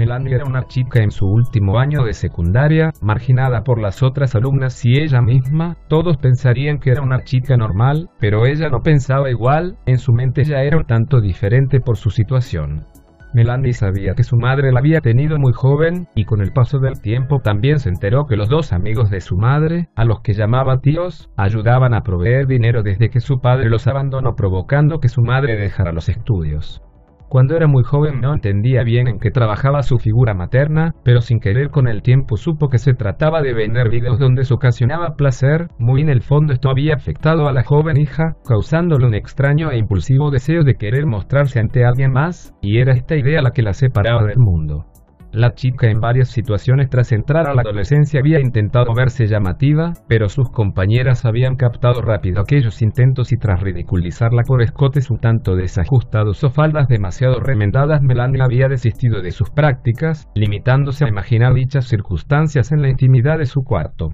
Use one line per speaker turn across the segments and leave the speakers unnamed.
Melanie era una chica en su último año de secundaria, marginada por las otras alumnas y ella misma, todos pensarían que era una chica normal, pero ella no pensaba igual, en su mente ya era un tanto diferente por su situación. Melanie sabía que su madre la había tenido muy joven, y con el paso del tiempo también se enteró que los dos amigos de su madre, a los que llamaba tíos, ayudaban a proveer dinero desde que su padre los abandonó provocando que su madre dejara los estudios. Cuando era muy joven no entendía bien en qué trabajaba su figura materna, pero sin querer con el tiempo supo que se trataba de vender videos donde se ocasionaba placer, muy en el fondo esto había afectado a la joven hija, causándole un extraño e impulsivo deseo de querer mostrarse ante alguien más, y era esta idea la que la separaba del mundo. La chica en varias situaciones tras entrar a la adolescencia había intentado verse llamativa, pero sus compañeras habían captado rápido aquellos intentos y tras ridiculizarla por escotes un tanto desajustados o faldas demasiado remendadas, Melania había desistido de sus prácticas, limitándose a imaginar dichas circunstancias en la intimidad de su cuarto.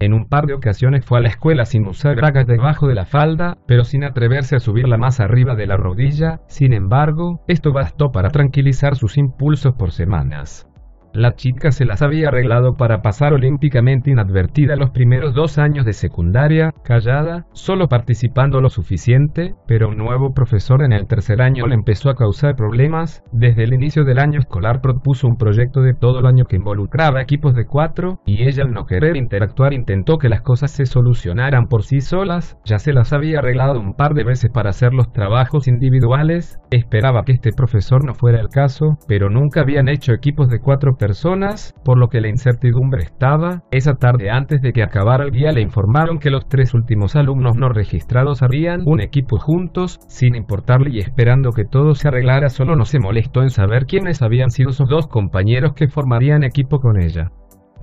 En un par de ocasiones fue a la escuela sin usar bragas debajo de la falda, pero sin atreverse a subirla más arriba de la rodilla, sin embargo, esto bastó para tranquilizar sus impulsos por semanas. La chica se las había arreglado para pasar olímpicamente inadvertida los primeros dos años de secundaria, callada, solo participando lo suficiente, pero un nuevo profesor en el tercer año le empezó a causar problemas. Desde el inicio del año escolar propuso un proyecto de todo el año que involucraba equipos de cuatro, y ella al no querer interactuar intentó que las cosas se solucionaran por sí solas, ya se las había arreglado un par de veces para hacer los trabajos individuales, esperaba que este profesor no fuera el caso, pero nunca habían hecho equipos de cuatro personas, por lo que la incertidumbre estaba. Esa tarde antes de que acabara el día le informaron que los tres últimos alumnos no registrados harían un equipo juntos, sin importarle y esperando que todo se arreglara solo no se molestó en saber quiénes habían sido sus dos compañeros que formarían equipo con ella.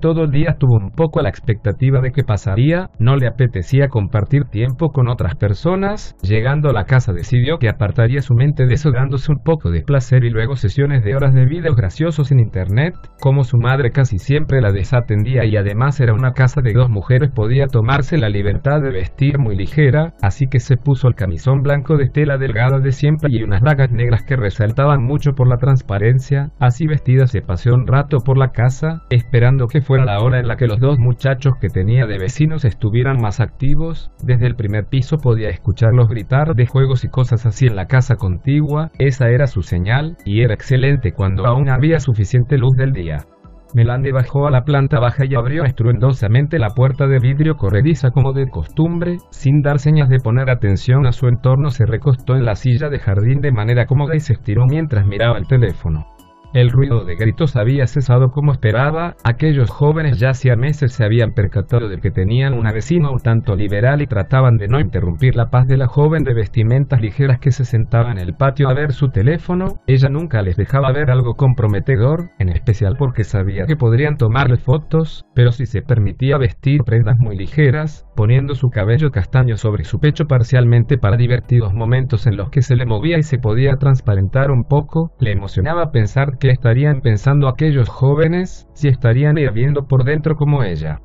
Todo el día estuvo un poco la expectativa de qué pasaría, no le apetecía compartir tiempo con otras personas, llegando a la casa decidió que apartaría su mente de eso dándose un poco de placer y luego sesiones de horas de videos graciosos en internet, como su madre casi siempre la desatendía y además era una casa de dos mujeres podía tomarse la libertad de vestir muy ligera, así que se puso el camisón blanco de tela delgada de siempre y unas bragas negras que resaltaban mucho por la transparencia, así vestida se paseó un rato por la casa, esperando que fuera la hora en la que los dos muchachos que tenía de vecinos estuvieran más activos. Desde el primer piso podía escucharlos gritar de juegos y cosas así en la casa contigua. Esa era su señal, y era excelente cuando aún había suficiente luz del día. Melanie bajó a la planta baja y abrió estruendosamente la puerta de vidrio corrediza como de costumbre, sin dar señas de poner atención a su entorno se recostó en la silla de jardín de manera cómoda y se estiró mientras miraba el teléfono. El ruido de gritos había cesado como esperaba, aquellos jóvenes ya hacía meses se habían percatado de que tenían una vecina un tanto liberal y trataban de no interrumpir la paz de la joven de vestimentas ligeras que se sentaba en el patio a ver su teléfono, ella nunca les dejaba ver algo comprometedor, en especial porque sabía que podrían tomarle fotos, pero si se permitía vestir prendas muy ligeras, poniendo su cabello castaño sobre su pecho parcialmente para divertidos momentos en los que se le movía y se podía transparentar un poco, le emocionaba pensar que estarían pensando aquellos jóvenes si estarían hirviendo por dentro como ella.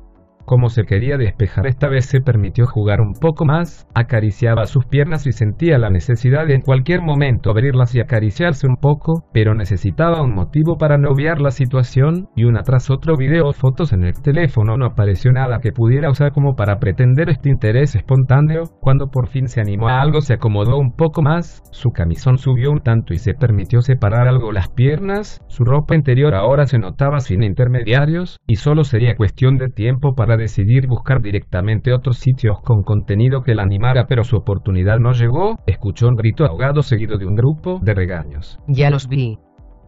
Como se quería despejar. Esta vez se permitió jugar un poco más, acariciaba sus piernas y sentía la necesidad de en cualquier momento abrirlas y acariciarse un poco, pero necesitaba un motivo para no obviar la situación, y una tras otro video o fotos en el teléfono no apareció nada que pudiera usar como para pretender este interés espontáneo, cuando por fin se animó a algo se acomodó un poco más, su camisón subió un tanto y se permitió separar algo las piernas, su ropa interior ahora se notaba sin intermediarios, y solo sería cuestión de tiempo para decidir buscar directamente otros sitios con contenido que la animara pero su oportunidad no llegó, escuchó un grito ahogado seguido de un grupo de regaños.
Ya los vi.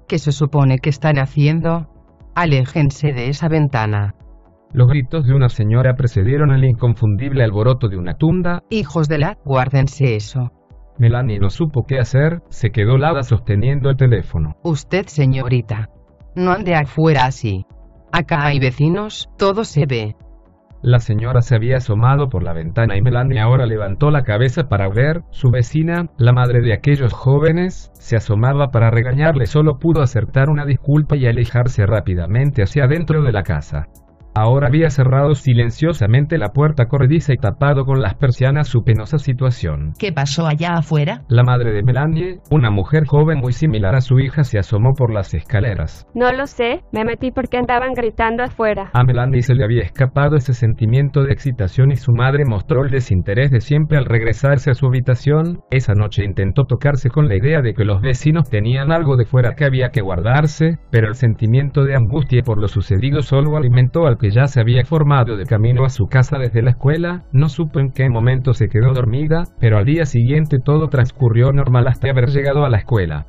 ¿Qué se supone que están haciendo? Aléjense de esa ventana.
Los gritos de una señora precedieron el inconfundible alboroto de una tunda.
Hijos de la, guárdense eso.
Melanie no supo qué hacer, se quedó lada sosteniendo el teléfono.
Usted, señorita. No ande afuera así. Acá hay vecinos, todo se ve.
La señora se había asomado por la ventana y Melanie ahora levantó la cabeza para ver, su vecina, la madre de aquellos jóvenes, se asomaba para regañarle, solo pudo acertar una disculpa y alejarse rápidamente hacia adentro de la casa. Ahora había cerrado silenciosamente la puerta corrediza y tapado con las persianas su penosa situación.
¿Qué pasó allá afuera?
La madre de Melanie, una mujer joven muy similar a su hija, se asomó por las escaleras.
No lo sé, me metí porque andaban gritando afuera.
A Melanie se le había escapado ese sentimiento de excitación y su madre mostró el desinterés de siempre al regresarse a su habitación. Esa noche intentó tocarse con la idea de que los vecinos tenían algo de fuera que había que guardarse, pero el sentimiento de angustia por lo sucedido solo alimentó al que ya se había formado de camino a su casa desde la escuela, no supo en qué momento se quedó dormida, pero al día siguiente todo transcurrió normal hasta haber llegado a la escuela.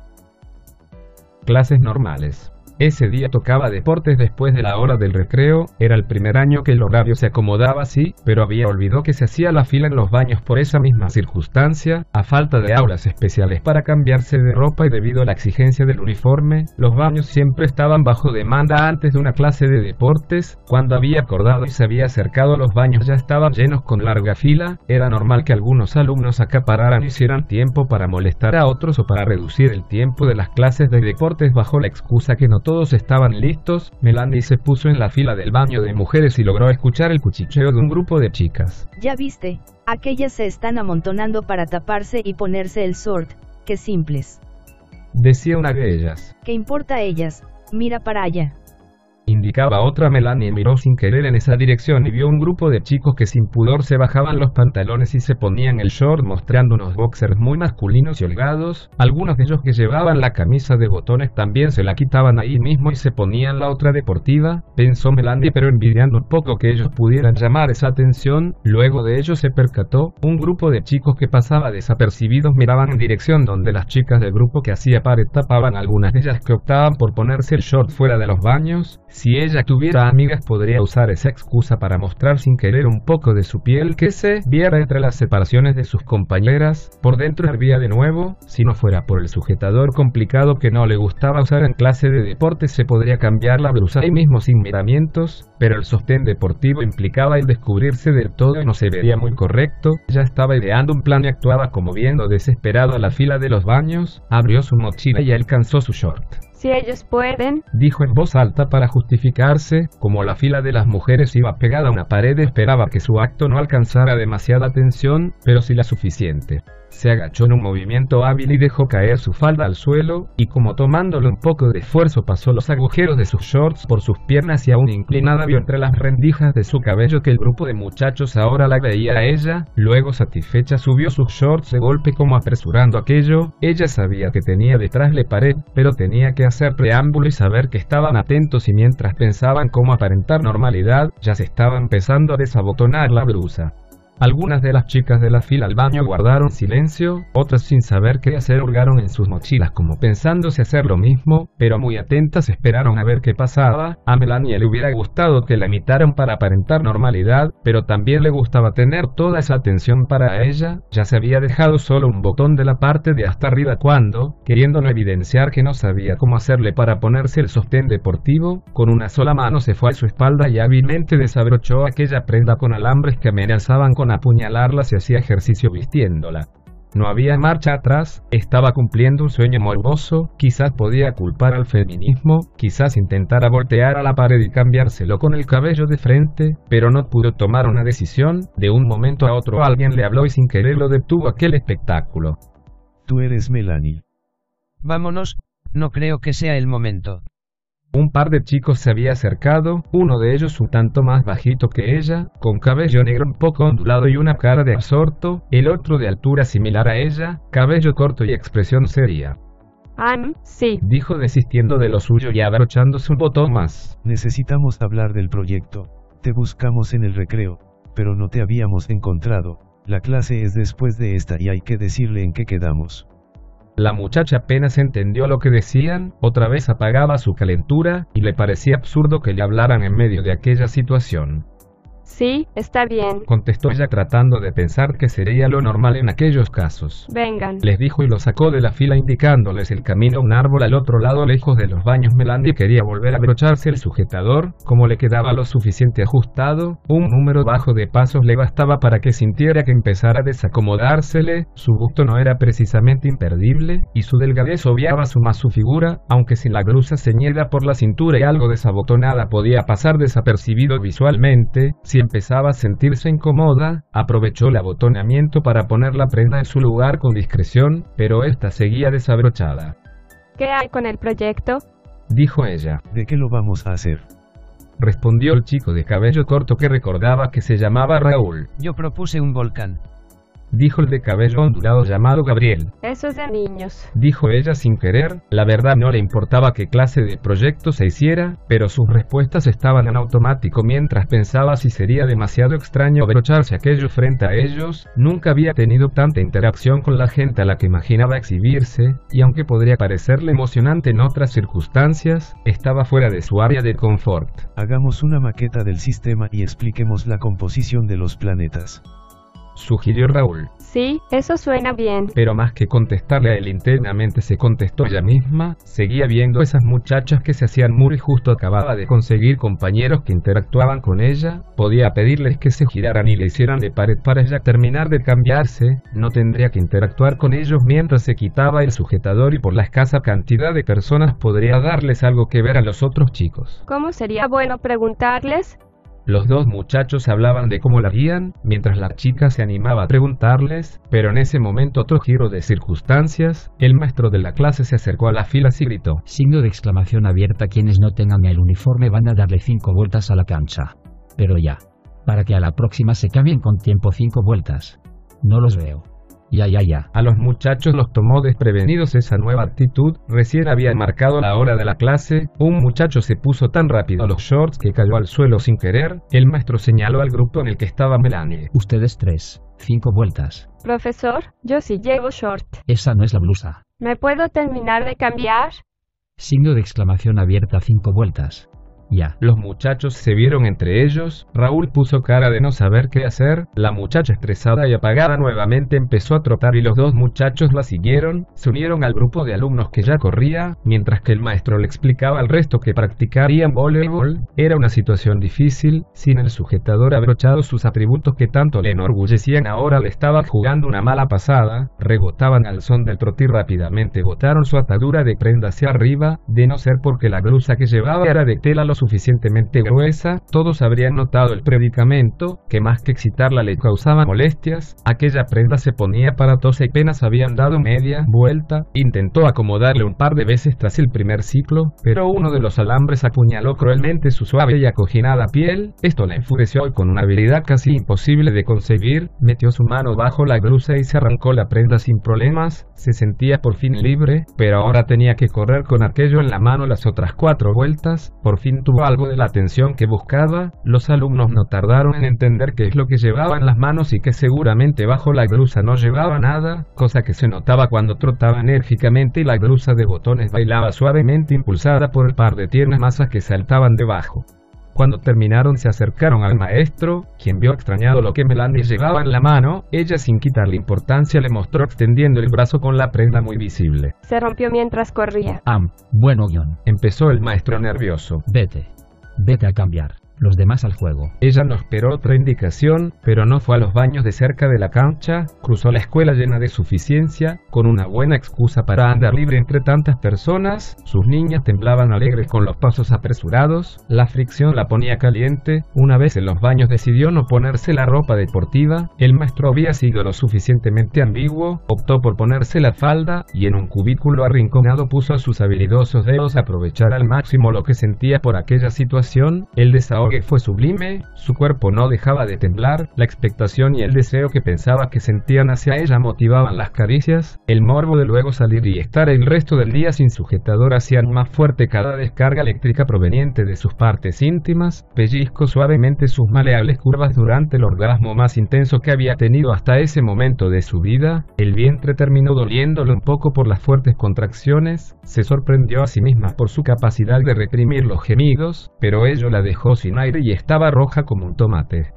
Clases normales. Ese día tocaba deportes después de la hora del recreo, era el primer año que el horario se acomodaba así, pero había olvidado que se hacía la fila en los baños por esa misma circunstancia, a falta de aulas especiales para cambiarse de ropa y debido a la exigencia del uniforme, los baños siempre estaban bajo demanda antes de una clase de deportes, cuando había acordado y se había acercado los baños ya estaban llenos con larga fila, era normal que algunos alumnos acapararan y hicieran tiempo para molestar a otros o para reducir el tiempo de las clases de deportes bajo la excusa que no todos estaban listos, Melanie se puso en la fila del baño de mujeres y logró escuchar el cuchicheo de un grupo de chicas.
Ya viste, aquellas se están amontonando para taparse y ponerse el short, qué simples.
Decía una de ellas.
¿Qué importa a ellas? Mira para allá
indicaba otra Melanie miró sin querer en esa dirección y vio un grupo de chicos que sin pudor se bajaban los pantalones y se ponían el short mostrando unos boxers muy masculinos y holgados, algunos de ellos que llevaban la camisa de botones también se la quitaban ahí mismo y se ponían la otra deportiva, pensó Melanie pero envidiando un poco que ellos pudieran llamar esa atención, luego de ello se percató, un grupo de chicos que pasaba desapercibidos miraban en dirección donde las chicas del grupo que hacía pared tapaban algunas de ellas que optaban por ponerse el short fuera de los baños, si ella tuviera amigas podría usar esa excusa para mostrar sin querer un poco de su piel que se viera entre las separaciones de sus compañeras, por dentro hervía de nuevo, si no fuera por el sujetador complicado que no le gustaba usar en clase de deportes se podría cambiar la blusa ahí mismo sin miramientos, pero el sostén deportivo implicaba el descubrirse del todo y no se vería muy correcto, ya estaba ideando un plan y actuaba como viendo desesperado a la fila de los baños, abrió su mochila y alcanzó su short.
Ellos pueden,
dijo en voz alta para justificarse, como la fila de las mujeres iba pegada a una pared esperaba que su acto no alcanzara demasiada atención, pero sí la suficiente. Se agachó en un movimiento hábil y dejó caer su falda al suelo, y como tomándole un poco de esfuerzo pasó los agujeros de sus shorts por sus piernas y aún inclinada vio entre las rendijas de su cabello que el grupo de muchachos ahora la veía a ella, luego satisfecha subió sus shorts de golpe como apresurando aquello, ella sabía que tenía detrás la pared, pero tenía que hacer preámbulo y saber que estaban atentos y mientras pensaban cómo aparentar normalidad, ya se estaba empezando a desabotonar la blusa. Algunas de las chicas de la fila al baño guardaron silencio, otras sin saber qué hacer hurgaron en sus mochilas como pensándose hacer lo mismo, pero muy atentas esperaron a ver qué pasaba. A Melanie le hubiera gustado que la imitaran para aparentar normalidad, pero también le gustaba tener toda esa atención para ella, ya se había dejado solo un botón de la parte de hasta arriba cuando, queriéndolo evidenciar que no sabía cómo hacerle para ponerse el sostén deportivo, con una sola mano se fue a su espalda y hábilmente desabrochó aquella prenda con alambres que amenazaban con apuñalarla si hacía ejercicio vistiéndola. No había marcha atrás, estaba cumpliendo un sueño morboso, quizás podía culpar al feminismo, quizás intentara voltear a la pared y cambiárselo con el cabello de frente, pero no pudo tomar una decisión, de un momento a otro alguien le habló y sin querer lo detuvo aquel espectáculo.
Tú eres Melanie.
Vámonos, no creo que sea el momento.
Un par de chicos se había acercado, uno de ellos un tanto más bajito que ella, con cabello negro un poco ondulado y una cara de absorto, el otro de altura similar a ella, cabello corto y expresión seria.
Ah, sí.
Dijo desistiendo de lo suyo y abrochándose un botón más.
Necesitamos hablar del proyecto. Te buscamos en el recreo, pero no te habíamos encontrado. La clase es después de esta y hay que decirle en qué quedamos.
La muchacha apenas entendió lo que decían, otra vez apagaba su calentura, y le parecía absurdo que le hablaran en medio de aquella situación.
Sí, está bien.
Contestó ella tratando de pensar que sería lo normal en aquellos casos.
Vengan.
Les dijo y lo sacó de la fila indicándoles el camino a un árbol al otro lado lejos de los baños. Melanie quería volver a abrocharse el sujetador, como le quedaba lo suficiente ajustado, un número bajo de pasos le bastaba para que sintiera que empezara a desacomodársele, su busto no era precisamente imperdible, y su delgadez obviaba su más su figura, aunque sin la blusa ceñida por la cintura y algo desabotonada podía pasar desapercibido visualmente, si empezaba a sentirse incómoda, aprovechó el abotonamiento para poner la prenda en su lugar con discreción, pero esta seguía desabrochada.
¿Qué hay con el proyecto?
Dijo ella.
¿De qué lo vamos a hacer?
Respondió el chico de cabello corto que recordaba que se llamaba Raúl.
Yo propuse un volcán.
Dijo el de cabello ondulado llamado Gabriel.
Eso es de niños.
Dijo ella sin querer, la verdad no le importaba qué clase de proyecto se hiciera, pero sus respuestas estaban en automático mientras pensaba si sería demasiado extraño abrocharse aquello frente a ellos, nunca había tenido tanta interacción con la gente a la que imaginaba exhibirse, y aunque podría parecerle emocionante en otras circunstancias, estaba fuera de su área de confort.
Hagamos una maqueta del sistema y expliquemos la composición de los planetas
sugirió Raúl.
Sí, eso suena bien.
Pero más que contestarle a él internamente se contestó ella misma, seguía viendo esas muchachas que se hacían muy justo acababa de conseguir compañeros que interactuaban con ella, podía pedirles que se giraran y le hicieran de pared para ella terminar de cambiarse, no tendría que interactuar con ellos mientras se quitaba el sujetador y por la escasa cantidad de personas podría darles algo que ver a los otros chicos.
¿Cómo sería bueno preguntarles?
Los dos muchachos hablaban de cómo la harían, mientras la chica se animaba a preguntarles, pero en ese momento otro giro de circunstancias, el maestro de la clase se acercó a la fila y gritó.
Signo de exclamación abierta quienes no tengan el uniforme van a darle cinco vueltas a la cancha. Pero ya. Para que a la próxima se cambien con tiempo cinco vueltas. No los veo. Ya, ya, ya.
A los muchachos los tomó desprevenidos esa nueva actitud, recién había marcado la hora de la clase, un muchacho se puso tan rápido a los shorts que cayó al suelo sin querer, el maestro señaló al grupo en el que estaba Melanie.
Ustedes tres, cinco vueltas.
Profesor, yo sí llevo short.
Esa no es la blusa.
¿Me puedo terminar de cambiar?
Signo de exclamación abierta cinco vueltas. Ya.
Los muchachos se vieron entre ellos, Raúl puso cara de no saber qué hacer, la muchacha estresada y apagada nuevamente empezó a trotar y los dos muchachos la siguieron, se unieron al grupo de alumnos que ya corría, mientras que el maestro le explicaba al resto que practicarían voleibol, era una situación difícil, sin el sujetador abrochado sus atributos que tanto le enorgullecían ahora le estaba jugando una mala pasada, rebotaban al son del trote y rápidamente botaron su atadura de prenda hacia arriba, de no ser porque la blusa que llevaba era de tela lo suficientemente gruesa, todos habrían notado el predicamento, que más que excitarla le causaba molestias, aquella prenda se ponía aparatosa y apenas habían dado media vuelta, intentó acomodarle un par de veces tras el primer ciclo, pero uno de los alambres apuñaló cruelmente su suave y acoginada piel, esto la enfureció y con una habilidad casi imposible de conseguir, metió su mano bajo la blusa y se arrancó la prenda sin problemas, se sentía por fin libre, pero ahora tenía que correr con aquello en la mano las otras cuatro vueltas, por fin tuvo algo de la atención que buscaba, los alumnos no tardaron en entender qué es lo que llevaba en las manos y que seguramente bajo la blusa no llevaba nada, cosa que se notaba cuando trotaba enérgicamente y la blusa de botones bailaba suavemente impulsada por el par de tiernas masas que saltaban debajo. Cuando terminaron se acercaron al maestro, quien vio extrañado lo que Melanie llevaba en la mano, ella sin quitarle importancia le mostró extendiendo el brazo con la prenda muy visible.
Se rompió mientras corría.
Am, bueno guion.
Empezó el maestro nervioso.
Vete. Vete a cambiar. Los demás al juego.
Ella no esperó otra indicación, pero no fue a los baños de cerca de la cancha, cruzó la escuela llena de suficiencia, con una buena excusa para andar libre entre tantas personas, sus niñas temblaban alegres con los pasos apresurados, la fricción la ponía caliente, una vez en los baños decidió no ponerse la ropa deportiva, el maestro había sido lo suficientemente ambiguo, optó por ponerse la falda, y en un cubículo arrinconado puso a sus habilidosos dedos a aprovechar al máximo lo que sentía por aquella situación, el desahogue fue sublime, su cuerpo no dejaba de temblar, la expectación y el deseo que pensaba que sentían hacia ella motivaban las caricias, el morbo de luego salir y estar el resto del día sin sujetador hacían más fuerte cada descarga eléctrica proveniente de sus partes íntimas, pellizco suavemente sus maleables curvas durante el orgasmo más intenso que había tenido hasta ese momento de su vida, el vientre terminó doliéndole un poco por las fuertes contracciones, se sorprendió a sí misma por su capacidad de reprimir los gemidos, pero ello la dejó sin aire y estaba roja como un tomate.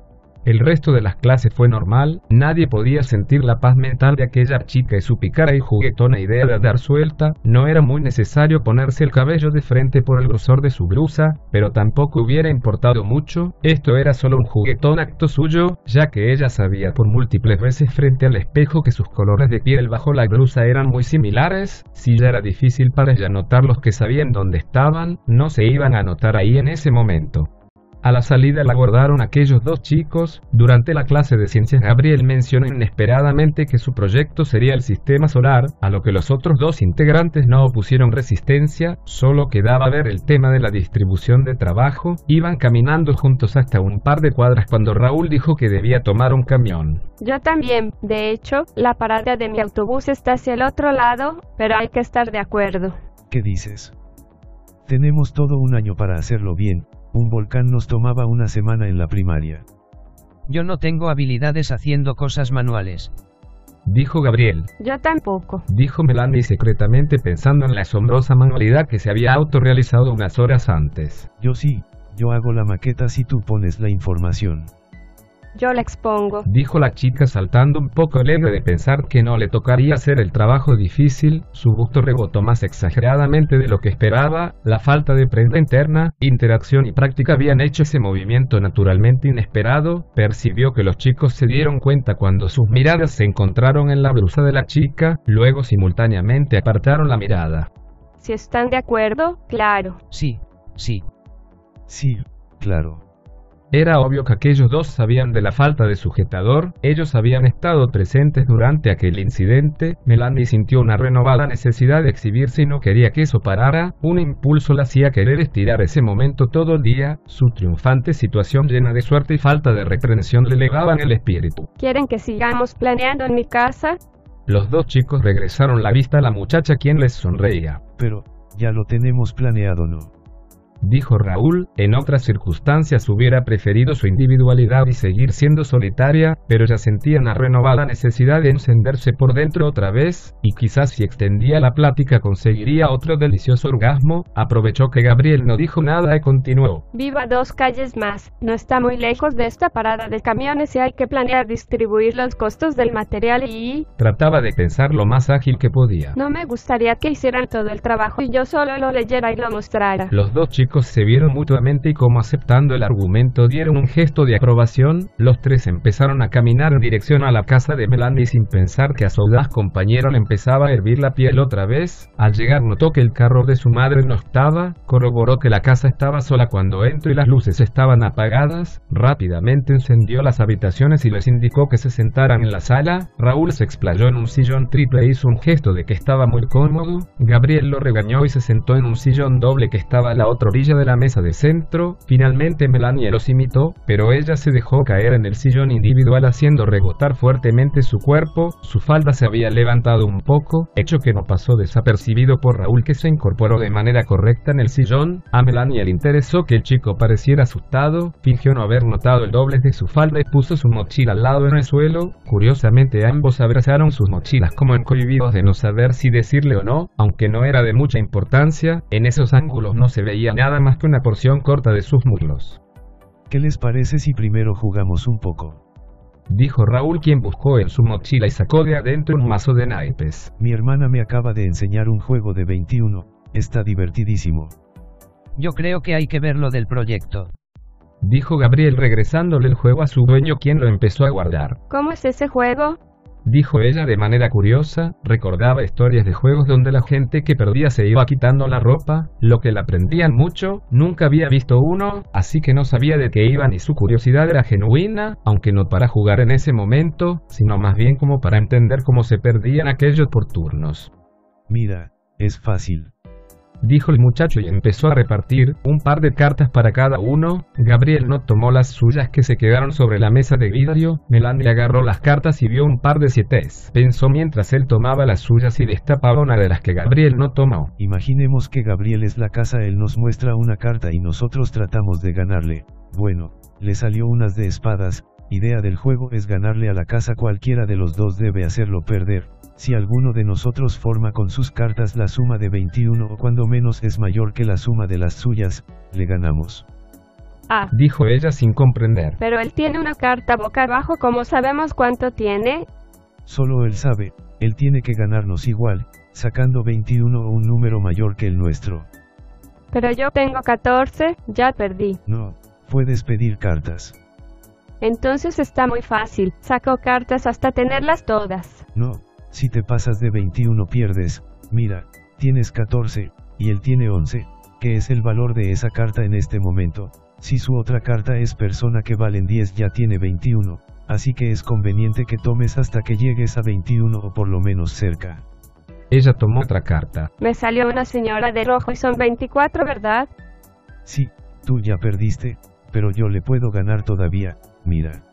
El resto de las clases fue normal, nadie podía sentir la paz mental de aquella chica y su picara y juguetona idea de dar suelta, no era muy necesario ponerse el cabello de frente por el grosor de su blusa, pero tampoco hubiera importado mucho, esto era solo un juguetón acto suyo, ya que ella sabía por múltiples veces frente al espejo que sus colores de piel bajo la blusa eran muy similares, si ya era difícil para ella notar los que sabían dónde estaban, no se iban a notar ahí en ese momento. A la salida la abordaron aquellos dos chicos. Durante la clase de ciencias Gabriel mencionó inesperadamente que su proyecto sería el sistema solar, a lo que los otros dos integrantes no opusieron resistencia, solo quedaba ver el tema de la distribución de trabajo. Iban caminando juntos hasta un par de cuadras cuando Raúl dijo que debía tomar un camión.
Yo también, de hecho, la parada de mi autobús está hacia el otro lado, pero hay que estar de acuerdo.
¿Qué dices? Tenemos todo un año para hacerlo bien, un volcán nos tomaba una semana en la primaria.
Yo no tengo habilidades haciendo cosas manuales.
Dijo Gabriel.
Yo tampoco.
Dijo Melanie secretamente pensando en la asombrosa manualidad que se había autorrealizado unas horas antes.
Yo sí, yo hago la maqueta si tú pones la información.
Yo la expongo.
Dijo la chica saltando un poco alegre de pensar que no le tocaría hacer el trabajo difícil, su gusto rebotó más exageradamente de lo que esperaba, la falta de prenda interna, interacción y práctica habían hecho ese movimiento naturalmente inesperado, percibió que los chicos se dieron cuenta cuando sus miradas se encontraron en la blusa de la chica, luego simultáneamente apartaron la mirada.
Si están de acuerdo, claro.
Sí, sí.
Sí, claro.
Era obvio que aquellos dos sabían de la falta de sujetador, ellos habían estado presentes durante aquel incidente, Melanie sintió una renovada necesidad de exhibirse y no quería que eso parara, un impulso la hacía querer estirar ese momento todo el día, su triunfante situación llena de suerte y falta de reprensión le legaban el espíritu.
¿Quieren que sigamos planeando en mi casa?
Los dos chicos regresaron la vista a la muchacha quien les sonreía.
Pero, ya lo tenemos planeado, ¿no?
Dijo Raúl, en otras circunstancias hubiera preferido su individualidad y seguir siendo solitaria, pero ya sentía una renovada necesidad de encenderse por dentro otra vez, y quizás si extendía la plática conseguiría otro delicioso orgasmo, aprovechó que Gabriel no dijo nada y continuó.
Viva dos calles más, no está muy lejos de esta parada de camiones y hay que planear distribuir los costos del material y...
Trataba de pensar lo más ágil que podía.
No me gustaría que hicieran todo el trabajo y yo solo lo leyera y lo mostrara.
Los dos chicos se vieron mutuamente y como aceptando el argumento dieron un gesto de aprobación, los tres empezaron a caminar en dirección a la casa de Melanie sin pensar que a su audaz compañero le empezaba a hervir la piel otra vez. Al llegar notó que el carro de su madre no estaba, corroboró que la casa estaba sola cuando entró y las luces estaban apagadas, rápidamente encendió las habitaciones y les indicó que se sentaran en la sala, Raúl se explayó en un sillón triple e hizo un gesto de que estaba muy cómodo, Gabriel lo regañó y se sentó en un sillón doble que estaba a la otra de la mesa de centro, finalmente Melanie los imitó, pero ella se dejó caer en el sillón individual haciendo rebotar fuertemente su cuerpo, su falda se había levantado un poco, hecho que no pasó desapercibido por Raúl que se incorporó de manera correcta en el sillón, a Melanie le interesó que el chico pareciera asustado, fingió no haber notado el doble de su falda y puso su mochila al lado en el suelo, curiosamente ambos abrazaron sus mochilas como encohibidos de no saber si decirle o no, aunque no era de mucha importancia, en esos ángulos no se veía nada más que una porción corta de sus muslos.
¿Qué les parece si primero jugamos un poco?
Dijo Raúl quien buscó en su mochila y sacó de adentro un mazo de naipes.
Mi hermana me acaba de enseñar un juego de 21, está divertidísimo.
Yo creo que hay que ver lo del proyecto.
Dijo Gabriel regresándole el juego a su dueño quien lo empezó a guardar.
¿Cómo es ese juego?
Dijo ella de manera curiosa, recordaba historias de juegos donde la gente que perdía se iba quitando la ropa, lo que la aprendían mucho, nunca había visto uno, así que no sabía de qué iban y su curiosidad era genuina, aunque no para jugar en ese momento, sino más bien como para entender cómo se perdían aquellos por turnos.
Mira, es fácil
dijo el muchacho y empezó a repartir un par de cartas para cada uno. Gabriel no tomó las suyas que se quedaron sobre la mesa de vidrio. Melanie agarró las cartas y vio un par de sietes. Pensó mientras él tomaba las suyas y destapaba una de las que Gabriel no tomó.
Imaginemos que Gabriel es la casa, él nos muestra una carta y nosotros tratamos de ganarle. Bueno, le salió unas de espadas, idea del juego es ganarle a la casa cualquiera de los dos debe hacerlo perder, si alguno de nosotros forma con sus cartas la suma de 21 o cuando menos es mayor que la suma de las suyas, le ganamos.
Ah.
Dijo ella sin comprender.
Pero él tiene una carta boca abajo, ¿cómo sabemos cuánto tiene?
Solo él sabe, él tiene que ganarnos igual, sacando 21 o un número mayor que el nuestro.
Pero yo tengo 14, ya perdí.
No, puedes pedir cartas.
Entonces está muy fácil, saco cartas hasta tenerlas todas.
No, si te pasas de 21 pierdes, mira, tienes 14, y él tiene 11, que es el valor de esa carta en este momento, si su otra carta es persona que valen 10 ya tiene 21, así que es conveniente que tomes hasta que llegues a 21 o por lo menos cerca.
Ella tomó otra carta.
Me salió una señora de rojo y son 24, ¿verdad?
Sí, tú ya perdiste, pero yo le puedo ganar todavía, mira.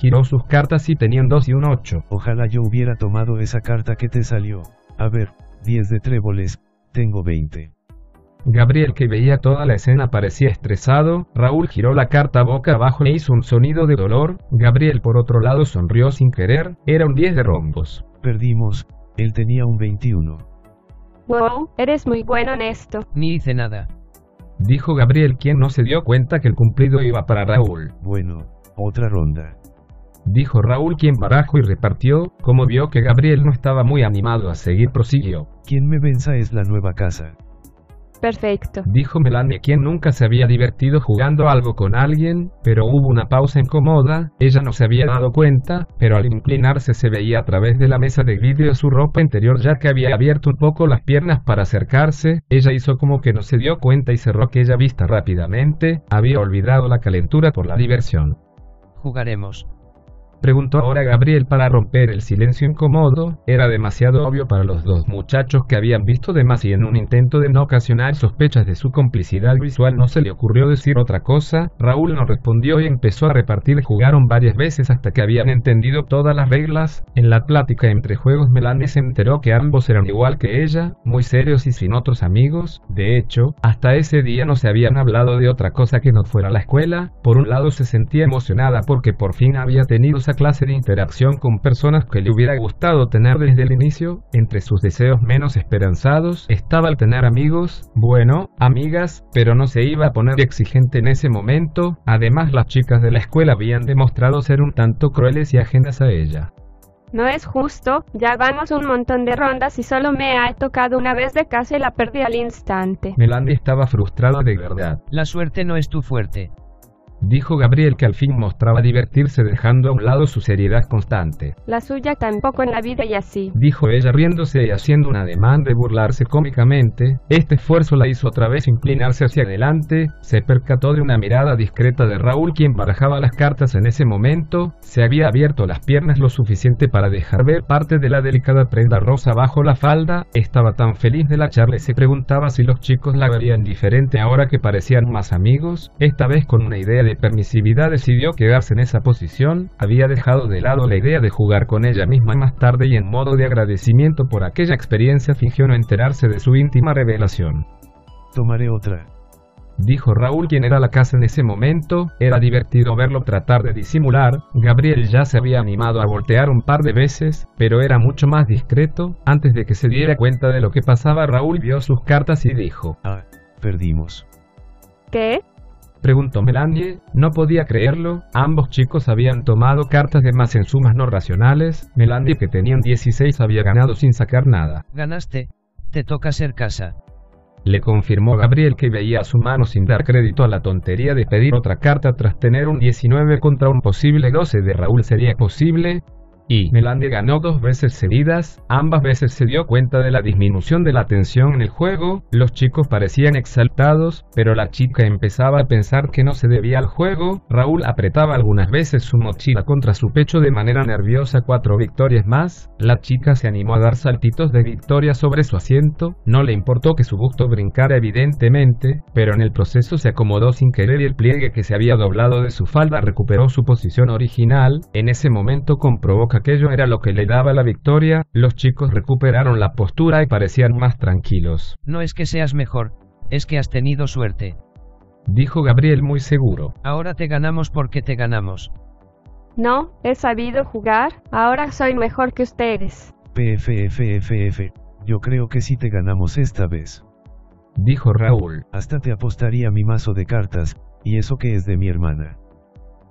Giró sus cartas y tenían 2 y un 8.
Ojalá yo hubiera tomado esa carta que te salió. A ver, 10 de tréboles, tengo 20.
Gabriel que veía toda la escena parecía estresado, Raúl giró la carta boca abajo e hizo un sonido de dolor, Gabriel por otro lado sonrió sin querer, era un 10 de rombos.
Perdimos, él tenía un 21.
Wow, eres muy bueno en esto.
Ni hice nada.
Dijo Gabriel quien no se dio cuenta que el cumplido iba para Raúl.
Bueno, otra ronda
dijo Raúl quien barajó y repartió, como vio que Gabriel no estaba muy animado a seguir prosiguió.
Quien me venza es la nueva casa.
Perfecto.
Dijo Melanie quien nunca se había divertido jugando algo con alguien, pero hubo una pausa incómoda, ella no se había dado cuenta, pero al inclinarse se veía a través de la mesa de vidrio su ropa interior ya que había abierto un poco las piernas para acercarse, ella hizo como que no se dio cuenta y cerró aquella vista rápidamente, había olvidado la calentura por la diversión.
Jugaremos.
Preguntó ahora Gabriel para romper el silencio incómodo, era demasiado obvio para los dos muchachos que habían visto demás y en un intento de no ocasionar sospechas de su complicidad visual no se le ocurrió decir otra cosa, Raúl no respondió y empezó a repartir. Jugaron varias veces hasta que habían entendido todas las reglas, en la plática entre juegos Melanie se enteró que ambos eran igual que ella, muy serios y sin otros amigos, de hecho, hasta ese día no se habían hablado de otra cosa que no fuera la escuela, por un lado se sentía emocionada porque por fin había tenido clase de interacción con personas que le hubiera gustado tener desde el inicio, entre sus deseos menos esperanzados estaba el tener amigos, bueno, amigas, pero no se iba a poner exigente en ese momento, además las chicas de la escuela habían demostrado ser un tanto crueles y ajenas a ella.
No es justo, ya vamos un montón de rondas y solo me ha tocado una vez de casa y la perdí al instante.
Melanie estaba frustrada de verdad.
La suerte no es tu fuerte
dijo Gabriel que al fin mostraba divertirse dejando a un lado su seriedad constante.
La suya tampoco en la vida y así.
Dijo ella riéndose y haciendo un ademán de burlarse cómicamente. Este esfuerzo la hizo otra vez inclinarse hacia adelante, se percató de una mirada discreta de Raúl quien barajaba las cartas en ese momento, se había abierto las piernas lo suficiente para dejar ver parte de la delicada prenda rosa bajo la falda, estaba tan feliz de la charla y se preguntaba si los chicos la verían diferente ahora que parecían más amigos, esta vez con una idea de permisividad decidió quedarse en esa posición, había dejado de lado la idea de jugar con ella misma más tarde y en modo de agradecimiento por aquella experiencia fingió no enterarse de su íntima revelación.
Tomaré otra.
Dijo Raúl quien era la casa en ese momento, era divertido verlo tratar de disimular, Gabriel ya se había animado a voltear un par de veces, pero era mucho más discreto, antes de que se diera cuenta de lo que pasaba Raúl vio sus cartas y dijo,
Ah, perdimos.
¿Qué?
Preguntó Melanie, no podía creerlo, ambos chicos habían tomado cartas de más en sumas no racionales, Melanie que tenían 16 había ganado sin sacar nada.
Ganaste, te toca ser casa.
Le confirmó Gabriel que veía su mano sin dar crédito a la tontería de pedir otra carta tras tener un 19 contra un posible 12 de Raúl. Sería posible, y Melanie ganó dos veces seguidas, ambas veces se dio cuenta de la disminución de la tensión en el juego, los chicos parecían exaltados, pero la chica empezaba a pensar que no se debía al juego, Raúl apretaba algunas veces su mochila contra su pecho de manera nerviosa cuatro victorias más, la chica se animó a dar saltitos de victoria sobre su asiento, no le importó que su busto brincara evidentemente, pero en el proceso se acomodó sin querer y el pliegue que se había doblado de su falda recuperó su posición original, en ese momento comprobó que aquello era lo que le daba la victoria, los chicos recuperaron la postura y parecían más tranquilos.
No es que seas mejor, es que has tenido suerte.
Dijo Gabriel muy seguro.
Ahora te ganamos porque te ganamos.
No, he sabido jugar, ahora soy mejor que ustedes.
PFFFF, yo creo que sí te ganamos esta vez.
Dijo Raúl.
Hasta te apostaría mi mazo de cartas, y eso que es de mi hermana.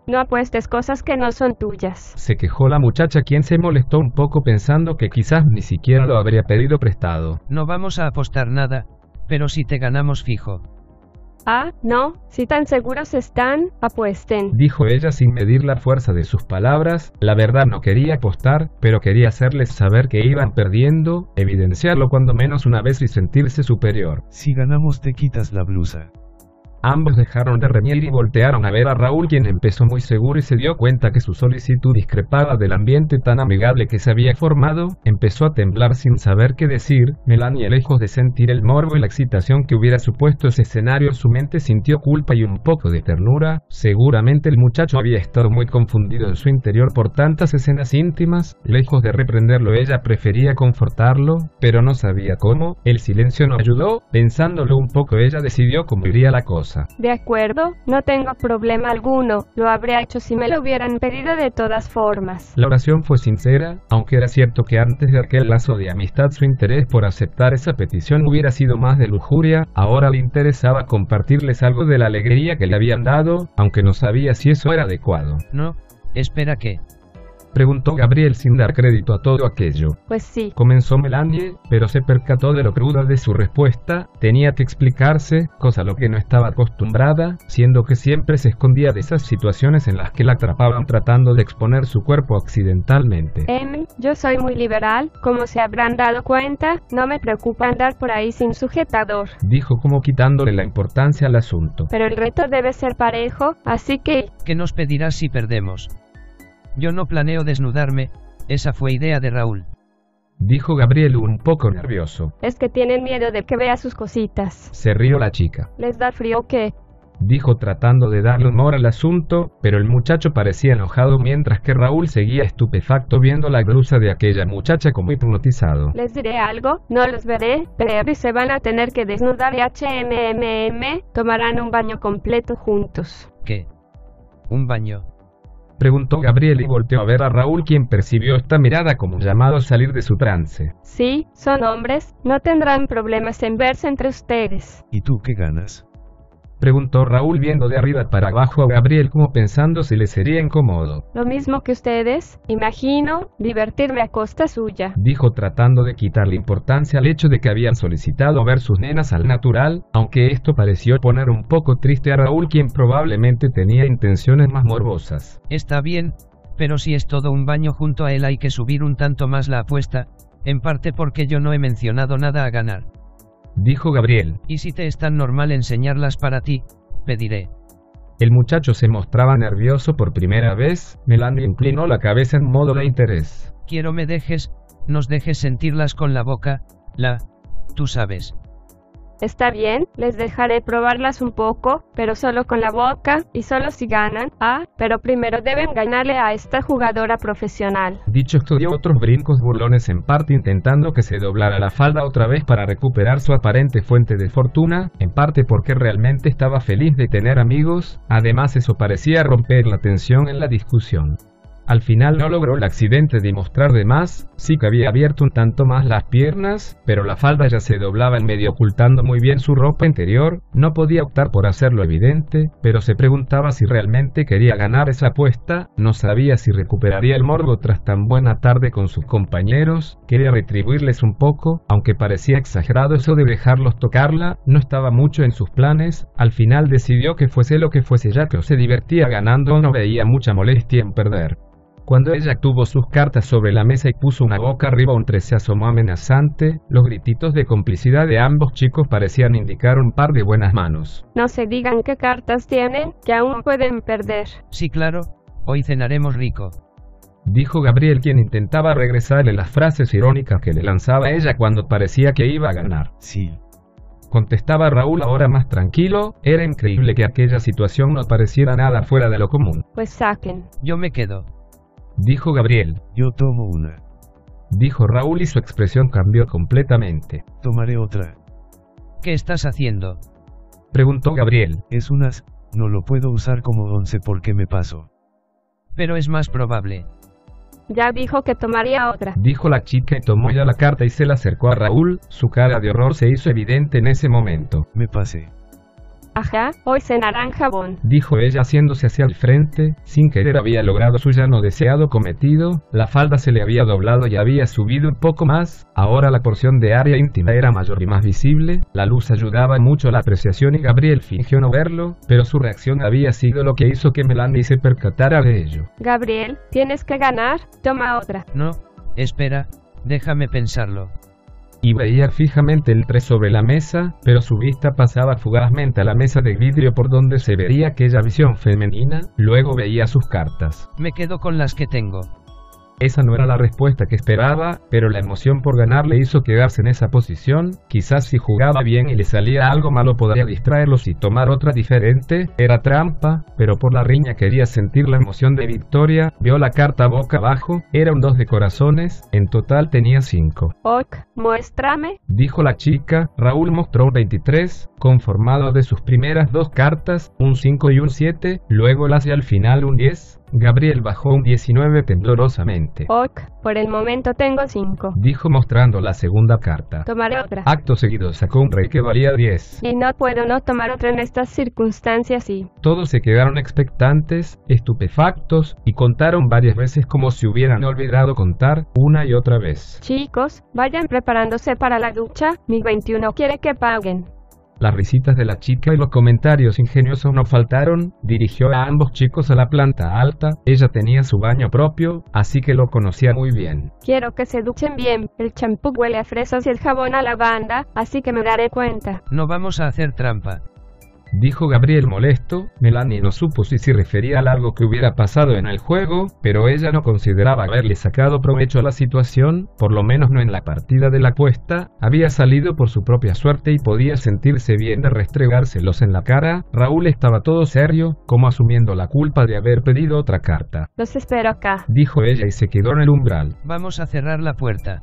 No apuestes cosas que no son tuyas.
Se quejó la muchacha quien se molestó un poco pensando que quizás ni siquiera lo habría pedido prestado.
No vamos a apostar nada, pero si te ganamos fijo.
Ah, no, si tan seguros están, apuesten.
Dijo ella sin medir la fuerza de sus palabras, la verdad no quería apostar, pero quería hacerles saber que iban perdiendo, evidenciarlo cuando menos una vez y sentirse superior.
Si ganamos te quitas la blusa.
Ambos dejaron de reñir y voltearon a ver a Raúl quien empezó muy seguro y se dio cuenta que su solicitud discrepaba del ambiente tan amigable que se había formado, empezó a temblar sin saber qué decir, Melania lejos de sentir el morbo y la excitación que hubiera supuesto ese escenario su mente sintió culpa y un poco de ternura, seguramente el muchacho había estado muy confundido en su interior por tantas escenas íntimas, lejos de reprenderlo ella prefería confortarlo, pero no sabía cómo, el silencio no ayudó, pensándolo un poco ella decidió cómo iría la cosa.
De acuerdo, no tengo problema alguno, lo habría hecho si me lo hubieran pedido de todas formas.
La oración fue sincera, aunque era cierto que antes de aquel lazo de amistad su interés por aceptar esa petición hubiera sido más de lujuria, ahora le interesaba compartirles algo de la alegría que le habían dado, aunque no sabía si eso era adecuado.
No, espera que.
Preguntó Gabriel sin dar crédito a todo aquello.
Pues sí.
Comenzó Melanie, pero se percató de lo cruda de su respuesta, tenía que explicarse, cosa a lo que no estaba acostumbrada, siendo que siempre se escondía de esas situaciones en las que la atrapaban tratando de exponer su cuerpo accidentalmente.
M, yo soy muy liberal, como se habrán dado cuenta, no me preocupa andar por ahí sin sujetador.
Dijo como quitándole la importancia al asunto.
Pero el reto debe ser parejo, así que...
¿Qué nos pedirás si perdemos? Yo no planeo desnudarme, esa fue idea de Raúl.
Dijo Gabriel un poco nervioso.
Es que tienen miedo de que vea sus cositas.
Se rió la chica.
¿Les da frío qué?
Dijo tratando de darle humor al asunto, pero el muchacho parecía enojado mientras que Raúl seguía estupefacto viendo la blusa de aquella muchacha como hipnotizado.
Les diré algo, no los veré, pero se van a tener que desnudar y HMMM, tomarán un baño completo juntos.
¿Qué? ¿Un baño?
Preguntó Gabriel y volteó a ver a Raúl quien percibió esta mirada como un llamado a salir de su trance.
Sí, son hombres, no tendrán problemas en verse entre ustedes.
¿Y tú qué ganas?
Preguntó Raúl viendo de arriba para abajo a Gabriel como pensando si le sería incómodo.
Lo mismo que ustedes, imagino, divertirme a costa suya.
Dijo tratando de quitarle importancia al hecho de que habían solicitado ver sus nenas al natural, aunque esto pareció poner un poco triste a Raúl quien probablemente tenía intenciones más morbosas.
Está bien, pero si es todo un baño junto a él hay que subir un tanto más la apuesta, en parte porque yo no he mencionado nada a ganar.
Dijo Gabriel.
Y si te es tan normal enseñarlas para ti, pediré.
El muchacho se mostraba nervioso por primera vez, Melanie inclinó la cabeza en modo de interés.
Quiero me dejes, nos dejes sentirlas con la boca, la... tú sabes.
Está bien, les dejaré probarlas un poco, pero solo con la boca, y solo si ganan. Ah, pero primero deben ganarle a esta jugadora profesional.
Dicho esto dio otros brincos burlones en parte intentando que se doblara la falda otra vez para recuperar su aparente fuente de fortuna, en parte porque realmente estaba feliz de tener amigos, además eso parecía romper la tensión en la discusión. Al final no logró el accidente de mostrar de más, sí que había abierto un tanto más las piernas, pero la falda ya se doblaba en medio ocultando muy bien su ropa interior, no podía optar por hacerlo evidente, pero se preguntaba si realmente quería ganar esa apuesta, no sabía si recuperaría el morbo tras tan buena tarde con sus compañeros, quería retribuirles un poco, aunque parecía exagerado eso de dejarlos tocarla, no estaba mucho en sus planes, al final decidió que fuese lo que fuese ya que o se divertía ganando o no veía mucha molestia en perder. Cuando ella tuvo sus cartas sobre la mesa y puso una boca arriba entre se asomó amenazante, los grititos de complicidad de ambos chicos parecían indicar un par de buenas manos.
No se digan qué cartas tienen, que aún pueden perder.
Sí, claro. Hoy cenaremos rico.
Dijo Gabriel quien intentaba regresarle las frases irónicas que le lanzaba ella cuando parecía que iba a ganar.
Sí.
Contestaba Raúl ahora más tranquilo, era increíble que aquella situación no pareciera nada fuera de lo común.
Pues saquen.
Yo me quedo.
Dijo Gabriel.
Yo tomo una.
Dijo Raúl y su expresión cambió completamente.
Tomaré otra.
¿Qué estás haciendo?
Preguntó Gabriel.
Es unas, no lo puedo usar como once porque me paso.
Pero es más probable.
Ya dijo que tomaría otra.
Dijo la chica y tomó ya la carta y se la acercó a Raúl, su cara de horror se hizo evidente en ese momento.
Me pasé.
Ajá, hoy cenarán jabón.
Dijo ella haciéndose hacia el frente, sin querer había logrado su ya no deseado cometido, la falda se le había doblado y había subido un poco más, ahora la porción de área íntima era mayor y más visible, la luz ayudaba mucho a la apreciación y Gabriel fingió no verlo, pero su reacción había sido lo que hizo que Melanie se percatara de ello.
Gabriel, tienes que ganar, toma otra.
No, espera, déjame pensarlo.
Y veía fijamente el 3 sobre la mesa, pero su vista pasaba fugazmente a la mesa de vidrio por donde se veía aquella visión femenina, luego veía sus cartas.
Me quedo con las que tengo.
Esa no era la respuesta que esperaba, pero la emoción por ganar le hizo quedarse en esa posición, quizás si jugaba bien y le salía algo malo podría distraerlos y tomar otra diferente, era trampa, pero por la riña quería sentir la emoción de victoria, vio la carta boca abajo, era un 2 de corazones, en total tenía 5.
Ok, muéstrame.
Dijo la chica, Raúl mostró un 23, conformado de sus primeras dos cartas, un 5 y un 7, luego las y al final un 10. Gabriel bajó un 19 temblorosamente.
Ok, por el momento tengo cinco.
Dijo mostrando la segunda carta.
Tomaré otra.
Acto seguido sacó un rey que valía 10.
Y no puedo no tomar otra en estas circunstancias y...
Todos se quedaron expectantes, estupefactos, y contaron varias veces como si hubieran olvidado contar una y otra vez.
Chicos, vayan preparándose para la ducha, mi 21 quiere que paguen.
Las risitas de la chica y los comentarios ingeniosos no faltaron, dirigió a ambos chicos a la planta alta, ella tenía su baño propio, así que lo conocía muy bien.
Quiero que se duchen bien, el champú huele a fresas y el jabón a lavanda, así que me daré cuenta.
No vamos a hacer trampa.
Dijo Gabriel molesto, Melanie no supo si se refería a algo que hubiera pasado en el juego, pero ella no consideraba haberle sacado provecho a la situación, por lo menos no en la partida de la apuesta, había salido por su propia suerte y podía sentirse bien de restregárselos en la cara, Raúl estaba todo serio, como asumiendo la culpa de haber pedido otra carta.
Los espero acá.
Dijo ella y se quedó en el umbral.
Vamos a cerrar la puerta.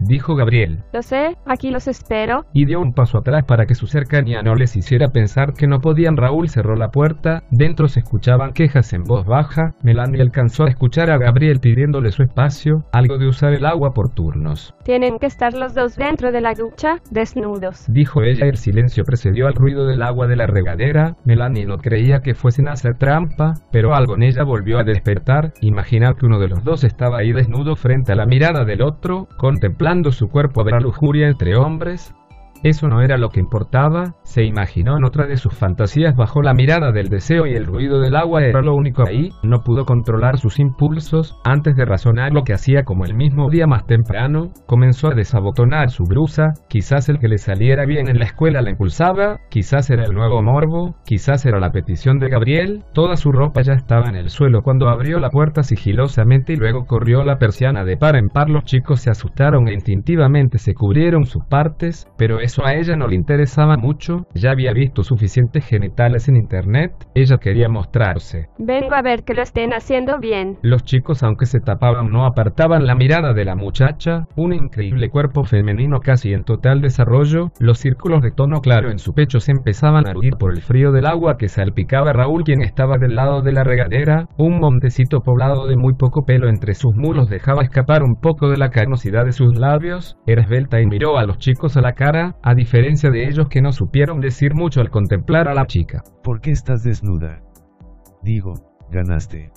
Dijo Gabriel,
Lo sé, aquí los espero.
y dio un paso atrás para que su cercanía no les hiciera pensar que no podían. Raúl cerró la puerta, dentro se escuchaban quejas en voz baja, Melanie alcanzó a escuchar a Gabriel pidiéndole su espacio, algo de usar el agua por turnos.
Tienen que estar los dos dentro de la ducha, desnudos.
Dijo ella, el silencio precedió al ruido del agua de la regadera, Melanie no creía que fuesen a hacer trampa, pero algo en ella volvió a despertar, imaginar que uno de los dos estaba ahí desnudo frente a la mirada del otro, contemplando su cuerpo a la lujuria entre hombres. Eso no era lo que importaba, se imaginó en otra de sus fantasías bajo la mirada del deseo y el ruido del agua era lo único ahí, no pudo controlar sus impulsos, antes de razonar lo que hacía como el mismo día más temprano, comenzó a desabotonar su blusa, quizás el que le saliera bien en la escuela la impulsaba, quizás era el nuevo morbo, quizás era la petición de Gabriel, toda su ropa ya estaba en el suelo cuando abrió la puerta sigilosamente y luego corrió la persiana de par en par los chicos se asustaron e instintivamente se cubrieron sus partes, pero eso eso a ella no le interesaba mucho, ya había visto suficientes genitales en internet, ella quería mostrarse.
Vengo a ver que lo estén haciendo bien.
Los chicos, aunque se tapaban, no apartaban la mirada de la muchacha, un increíble cuerpo femenino casi en total desarrollo, los círculos de tono claro en su pecho se empezaban a huir por el frío del agua que salpicaba a Raúl quien estaba del lado de la regadera, un montecito poblado de muy poco pelo entre sus muros dejaba escapar un poco de la carnosidad de sus labios, era esbelta y miró a los chicos a la cara, a diferencia de ellos que no supieron decir mucho al contemplar a la chica.
¿Por qué estás desnuda? Digo, ganaste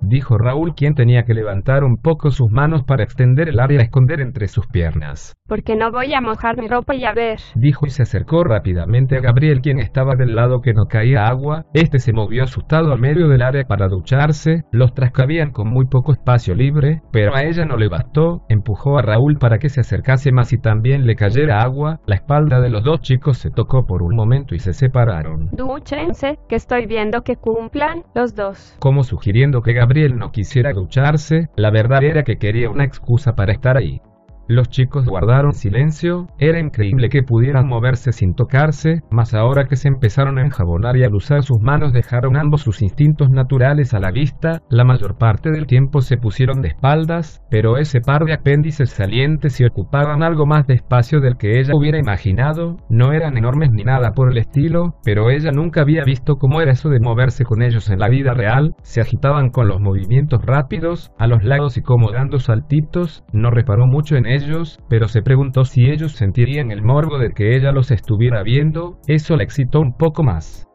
dijo Raúl quien tenía que levantar un poco sus manos para extender el área a esconder entre sus piernas.
Porque no voy a mojar mi ropa y a ver.
Dijo y se acercó rápidamente a Gabriel quien estaba del lado que no caía agua. Este se movió asustado al medio del área para ducharse. Los trascabían con muy poco espacio libre, pero a ella no le bastó. Empujó a Raúl para que se acercase más y también le cayera agua. La espalda de los dos chicos se tocó por un momento y se separaron.
Dúchense, que estoy viendo que cumplan los dos.
Como sugiriendo que Gabriel no quisiera ducharse, la verdad era que quería una excusa para estar ahí. Los chicos guardaron silencio, era increíble que pudieran moverse sin tocarse, mas ahora que se empezaron a enjabonar y al usar sus manos dejaron ambos sus instintos naturales a la vista, la mayor parte del tiempo se pusieron de espaldas, pero ese par de apéndices salientes se ocupaban algo más de espacio del que ella hubiera imaginado, no eran enormes ni nada por el estilo, pero ella nunca había visto cómo era eso de moverse con ellos en la vida real, se agitaban con los movimientos rápidos, a los lados y como dando saltitos, no reparó mucho en ellos, pero se preguntó si ellos sentirían el morbo de que ella los estuviera viendo, eso la excitó un poco más.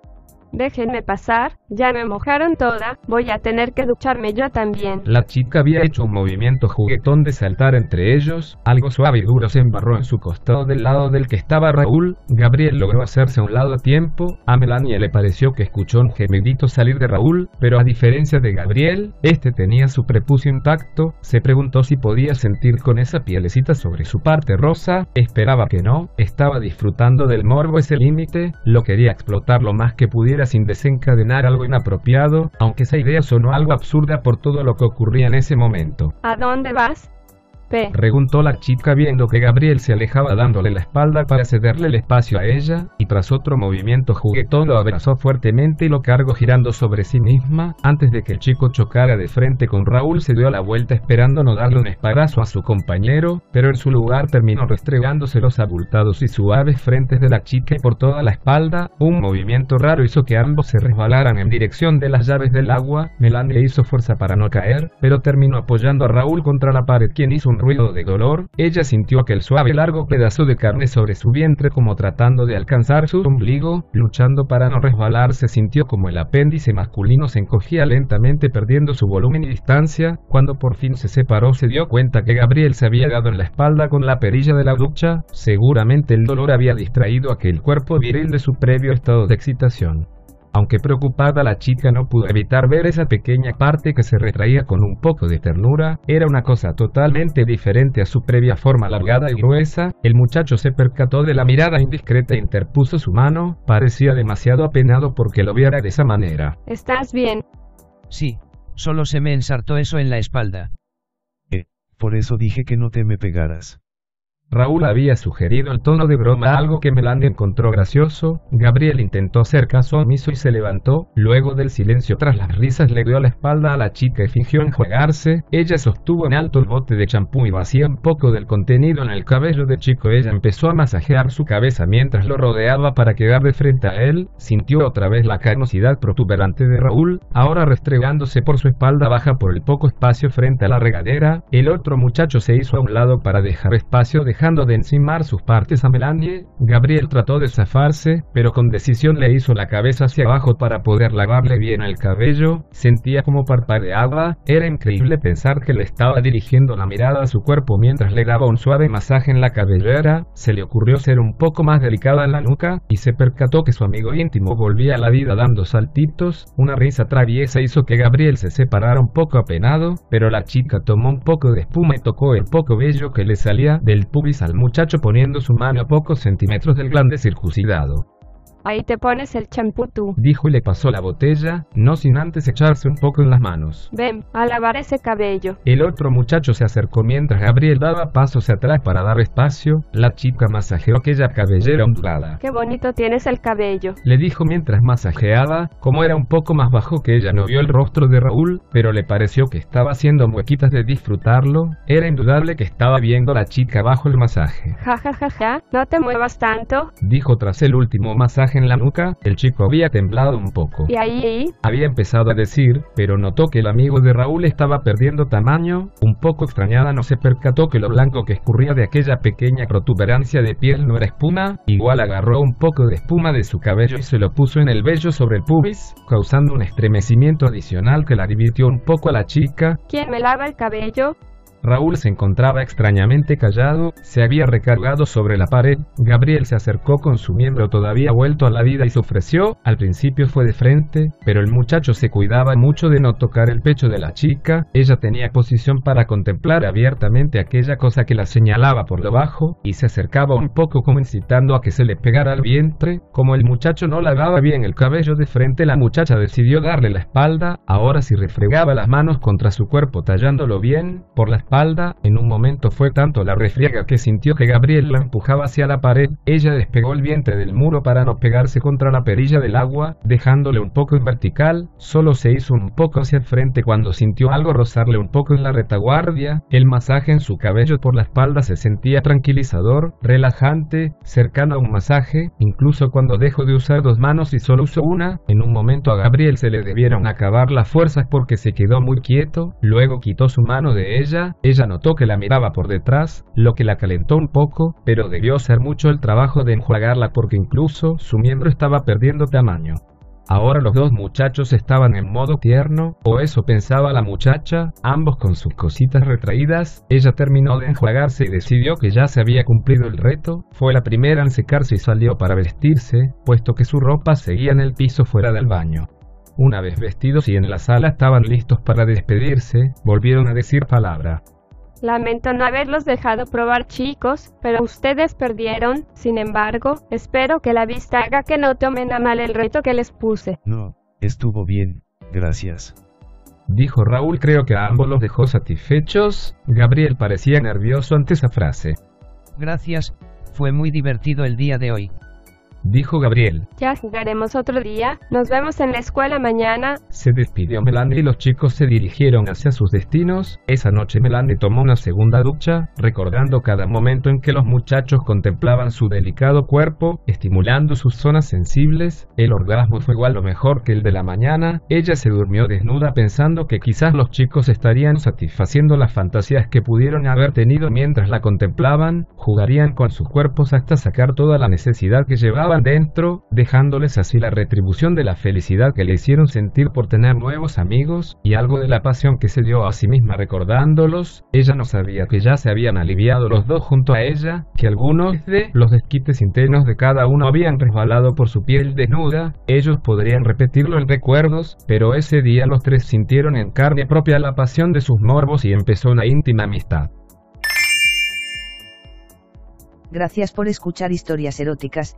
Déjenme pasar, ya me mojaron toda, voy a tener que ducharme yo también.
La chica había hecho un movimiento juguetón de saltar entre ellos, algo suave y duro se embarró en su costado del lado del que estaba Raúl, Gabriel logró hacerse a un lado a tiempo, a Melania le pareció que escuchó un gemidito salir de Raúl, pero a diferencia de Gabriel, este tenía su prepucio intacto, se preguntó si podía sentir con esa pielecita sobre su parte rosa, esperaba que no, estaba disfrutando del morbo ese límite, lo quería explotar lo más que pudiera sin desencadenar algo inapropiado, aunque esa idea sonó algo absurda por todo lo que ocurría en ese momento.
¿A dónde vas?
Preguntó la chica viendo que Gabriel se alejaba dándole la espalda para cederle el espacio a ella, y tras otro movimiento juguetón lo abrazó fuertemente y lo cargó girando sobre sí misma. Antes de que el chico chocara de frente con Raúl se dio la vuelta esperando no darle un esparazo a su compañero, pero en su lugar terminó restregándose los abultados y suaves frentes de la chica y por toda la espalda. Un movimiento raro hizo que ambos se resbalaran en dirección de las llaves del agua. Melania hizo fuerza para no caer, pero terminó apoyando a Raúl contra la pared quien hizo un ruido de dolor, ella sintió aquel suave largo pedazo de carne sobre su vientre como tratando de alcanzar su ombligo, luchando para no resbalarse sintió como el apéndice masculino se encogía lentamente perdiendo su volumen y distancia, cuando por fin se separó se dio cuenta que Gabriel se había dado en la espalda con la perilla de la ducha, seguramente el dolor había distraído aquel cuerpo viril de su previo estado de excitación. Aunque preocupada la chica no pudo evitar ver esa pequeña parte que se retraía con un poco de ternura, era una cosa totalmente diferente a su previa forma alargada y gruesa, el muchacho se percató de la mirada indiscreta e interpuso su mano, parecía demasiado apenado porque lo viera de esa manera.
¿Estás bien?
Sí, solo se me ensartó eso en la espalda.
Eh, por eso dije que no te me pegaras.
Raúl había sugerido el tono de broma, algo que Melania encontró gracioso. Gabriel intentó hacer caso omiso y se levantó. Luego del silencio tras las risas le dio la espalda a la chica y fingió enjuagarse. Ella sostuvo en alto el bote de champú y vacía un poco del contenido en el cabello del chico. Ella empezó a masajear su cabeza mientras lo rodeaba para quedar de frente a él. Sintió otra vez la carnosidad protuberante de Raúl, ahora restregándose por su espalda baja por el poco espacio frente a la regadera. El otro muchacho se hizo a un lado para dejar espacio de dejando de encimar sus partes a Melanie, Gabriel trató de zafarse, pero con decisión le hizo la cabeza hacia abajo para poder lavarle bien el cabello, sentía como parpadeaba, era increíble pensar que le estaba dirigiendo la mirada a su cuerpo mientras le daba un suave masaje en la cabellera, se le ocurrió ser un poco más delicada en la nuca, y se percató que su amigo íntimo volvía a la vida dando saltitos, una risa traviesa hizo que Gabriel se separara un poco apenado, pero la chica tomó un poco de espuma y tocó el poco vello que le salía del pubis al muchacho poniendo su mano a pocos centímetros del glande circuncidado.
Ahí te pones el champú tú.
Dijo y le pasó la botella, no sin antes echarse un poco en las manos.
Ven, a lavar ese cabello.
El otro muchacho se acercó mientras Gabriel daba pasos atrás para dar espacio, la chica masajeó aquella cabellera ondulada.
Qué bonito tienes el cabello.
Le dijo mientras masajeaba, como era un poco más bajo que ella no vio el rostro de Raúl, pero le pareció que estaba haciendo muequitas de disfrutarlo, era indudable que estaba viendo a la chica bajo el masaje.
Ja ja ja ja, no te muevas tanto.
Dijo tras el último masaje en la nuca, el chico había temblado un poco.
Y ahí,
Había empezado a decir, pero notó que el amigo de Raúl estaba perdiendo tamaño, un poco extrañada no se percató que lo blanco que escurría de aquella pequeña protuberancia de piel no era espuma, igual agarró un poco de espuma de su cabello y se lo puso en el vello sobre el pubis, causando un estremecimiento adicional que la divirtió un poco a la chica,
¿quién me lava el cabello?
Raúl se encontraba extrañamente callado, se había recargado sobre la pared, Gabriel se acercó con su miembro todavía vuelto a la vida y se ofreció, al principio fue de frente, pero el muchacho se cuidaba mucho de no tocar el pecho de la chica, ella tenía posición para contemplar abiertamente aquella cosa que la señalaba por debajo, y se acercaba un poco como incitando a que se le pegara al vientre, como el muchacho no lavaba bien el cabello de frente la muchacha decidió darle la espalda, ahora si refregaba las manos contra su cuerpo tallándolo bien, por la espalda, en un momento fue tanto la refriega que sintió que Gabriel la empujaba hacia la pared, ella despegó el vientre del muro para no pegarse contra la perilla del agua, dejándole un poco en vertical, solo se hizo un poco hacia el frente cuando sintió algo rozarle un poco en la retaguardia, el masaje en su cabello por la espalda se sentía tranquilizador, relajante, cercano a un masaje, incluso cuando dejó de usar dos manos y solo usó una, en un momento a Gabriel se le debieron acabar las fuerzas porque se quedó muy quieto, luego quitó su mano de ella, ella notó que la miraba por detrás, lo que la calentó un poco, pero debió ser mucho el trabajo de enjuagarla porque incluso su miembro estaba perdiendo tamaño. Ahora los dos muchachos estaban en modo tierno, o eso pensaba la muchacha, ambos con sus cositas retraídas, ella terminó de enjuagarse y decidió que ya se había cumplido el reto, fue la primera en secarse y salió para vestirse, puesto que su ropa seguía en el piso fuera del baño. Una vez vestidos y en la sala estaban listos para despedirse, volvieron a decir palabra.
Lamento no haberlos dejado probar chicos, pero ustedes perdieron, sin embargo, espero que la vista haga que no tomen a mal el reto que les puse.
No, estuvo bien, gracias.
Dijo Raúl creo que a ambos los dejó satisfechos, Gabriel parecía nervioso ante esa frase.
Gracias, fue muy divertido el día de hoy.
Dijo Gabriel.
Ya jugaremos otro día, nos vemos en la escuela mañana.
Se despidió Melanie y los chicos se dirigieron hacia sus destinos. Esa noche Melanie tomó una segunda ducha, recordando cada momento en que los muchachos contemplaban su delicado cuerpo, estimulando sus zonas sensibles. El orgasmo fue igual lo mejor que el de la mañana. Ella se durmió desnuda pensando que quizás los chicos estarían satisfaciendo las fantasías que pudieron haber tenido mientras la contemplaban, jugarían con sus cuerpos hasta sacar toda la necesidad que dentro, dejándoles así la retribución de la felicidad que le hicieron sentir por tener nuevos amigos, y algo de la pasión que se dio a sí misma. Recordándolos, ella no sabía que ya se habían aliviado los dos junto a ella, que algunos de los desquites internos de cada uno habían resbalado por su piel desnuda, ellos podrían repetirlo en recuerdos, pero ese día los tres sintieron en carne propia la pasión de sus morbos y empezó una íntima amistad.
Gracias por escuchar historias eróticas,